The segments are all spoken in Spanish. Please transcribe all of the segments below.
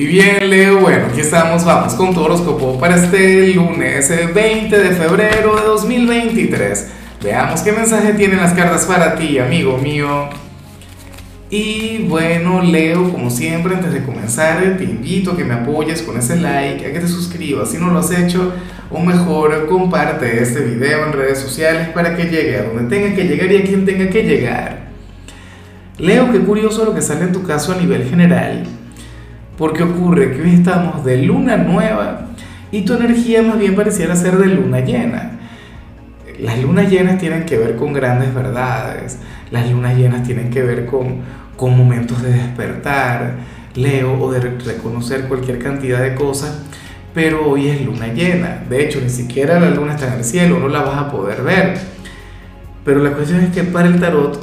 Y bien, Leo, bueno, aquí estamos, vamos con tu horóscopo para este lunes 20 de febrero de 2023. Veamos qué mensaje tienen las cartas para ti, amigo mío. Y bueno, Leo, como siempre, antes de comenzar, te invito a que me apoyes con ese like, a que te suscribas si no lo has hecho, o mejor, comparte este video en redes sociales para que llegue a donde tenga que llegar y a quien tenga que llegar. Leo, qué curioso lo que sale en tu caso a nivel general porque ocurre que hoy estamos de luna nueva y tu energía más bien pareciera ser de luna llena. Las lunas llenas tienen que ver con grandes verdades, las lunas llenas tienen que ver con, con momentos de despertar, Leo, o de reconocer cualquier cantidad de cosas, pero hoy es luna llena. De hecho, ni siquiera la luna está en el cielo, no la vas a poder ver. Pero la cuestión es que para el tarot,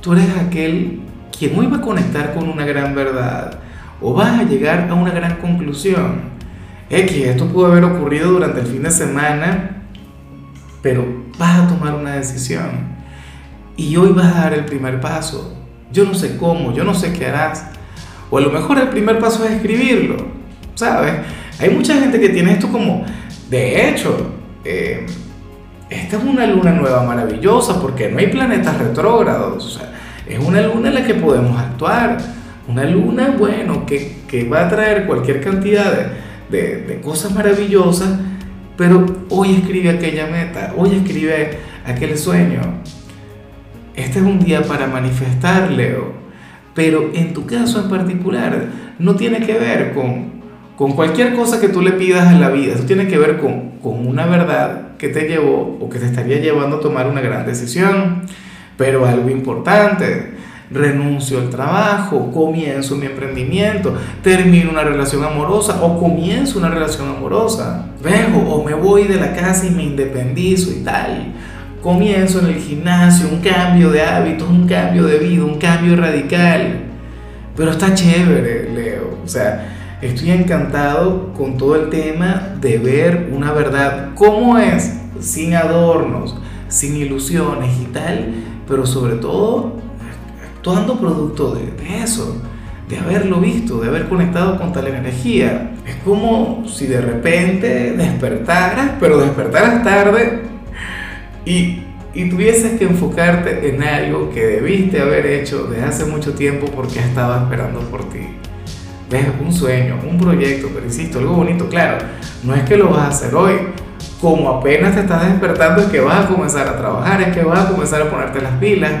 tú eres aquel quien hoy va a conectar con una gran verdad o vas a llegar a una gran conclusión. X, esto pudo haber ocurrido durante el fin de semana, pero vas a tomar una decisión. Y hoy vas a dar el primer paso. Yo no sé cómo, yo no sé qué harás. O a lo mejor el primer paso es escribirlo, ¿sabes? Hay mucha gente que tiene esto como, de hecho, eh, esta es una luna nueva maravillosa porque no hay planetas retrógrados. O sea, es una luna en la que podemos actuar una luna, bueno, que, que va a traer cualquier cantidad de, de, cosas maravillosas, pero hoy escribe aquella meta, hoy escribe aquel sueño. Este es un día para manifestar, Leo, pero en tu caso en particular no tiene que ver con, con cualquier cosa que tú le pidas a la vida, eso tiene que ver con, con una verdad que te llevó o que te estaría llevando a tomar una gran decisión, pero algo importante renuncio al trabajo, comienzo mi emprendimiento, termino una relación amorosa o comienzo una relación amorosa, vengo o me voy de la casa y me independizo y tal. Comienzo en el gimnasio, un cambio de hábitos, un cambio de vida, un cambio radical. Pero está chévere, Leo. O sea, estoy encantado con todo el tema de ver una verdad como es, sin adornos, sin ilusiones y tal, pero sobre todo actuando producto de, eso, de haberlo visto, de haber conectado con tal energía. Es como si de repente despertaras, pero despertaras tarde y, y tuvieses que enfocarte en algo que debiste haber hecho desde hace mucho tiempo porque estaba esperando por ti. Ves un sueño, un proyecto, pero insisto, algo bonito, claro, no es que lo vas a hacer hoy, como apenas te estás despertando es que vas a comenzar a trabajar, es que vas a comenzar a ponerte las pilas,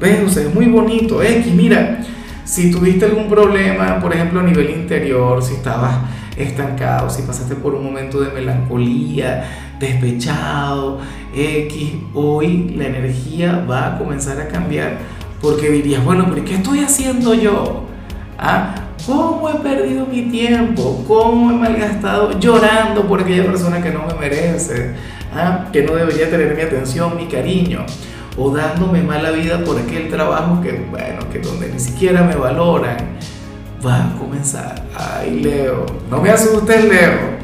¿Ves? es muy bonito. X, mira, si tuviste algún problema, por ejemplo, a nivel interior, si estabas estancado, si pasaste por un momento de melancolía, despechado, X, hoy la energía va a comenzar a cambiar porque dirías, bueno, pero ¿qué estoy haciendo yo? ¿Ah? ¿Cómo he perdido mi tiempo? ¿Cómo he malgastado llorando por aquella persona que no me merece? ¿Ah? Que no debería tener mi atención, mi cariño o dándome mala vida por aquel trabajo que, bueno, que donde ni siquiera me valoran, va a comenzar. Ay, Leo, no me asustes, Leo.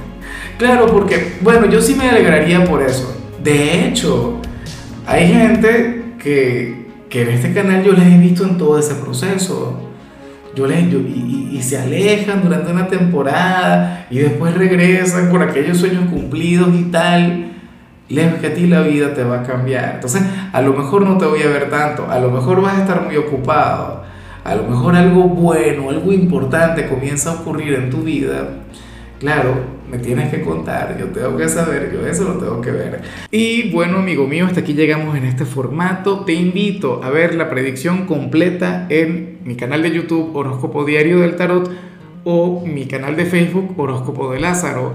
Claro, porque, bueno, yo sí me alegraría por eso. De hecho, hay gente que, que en este canal yo les he visto en todo ese proceso. Yo les, y, y, se alejan durante una temporada y después regresan por aquellos sueños cumplidos y tal lejos que a ti la vida te va a cambiar. Entonces, a lo mejor no te voy a ver tanto, a lo mejor vas a estar muy ocupado, a lo mejor algo bueno, algo importante comienza a ocurrir en tu vida. Claro, me tienes que contar, yo tengo que saber, yo eso lo tengo que ver. Y bueno, amigo mío, hasta aquí llegamos en este formato. Te invito a ver la predicción completa en mi canal de YouTube Horóscopo Diario del Tarot o mi canal de Facebook Horóscopo de Lázaro.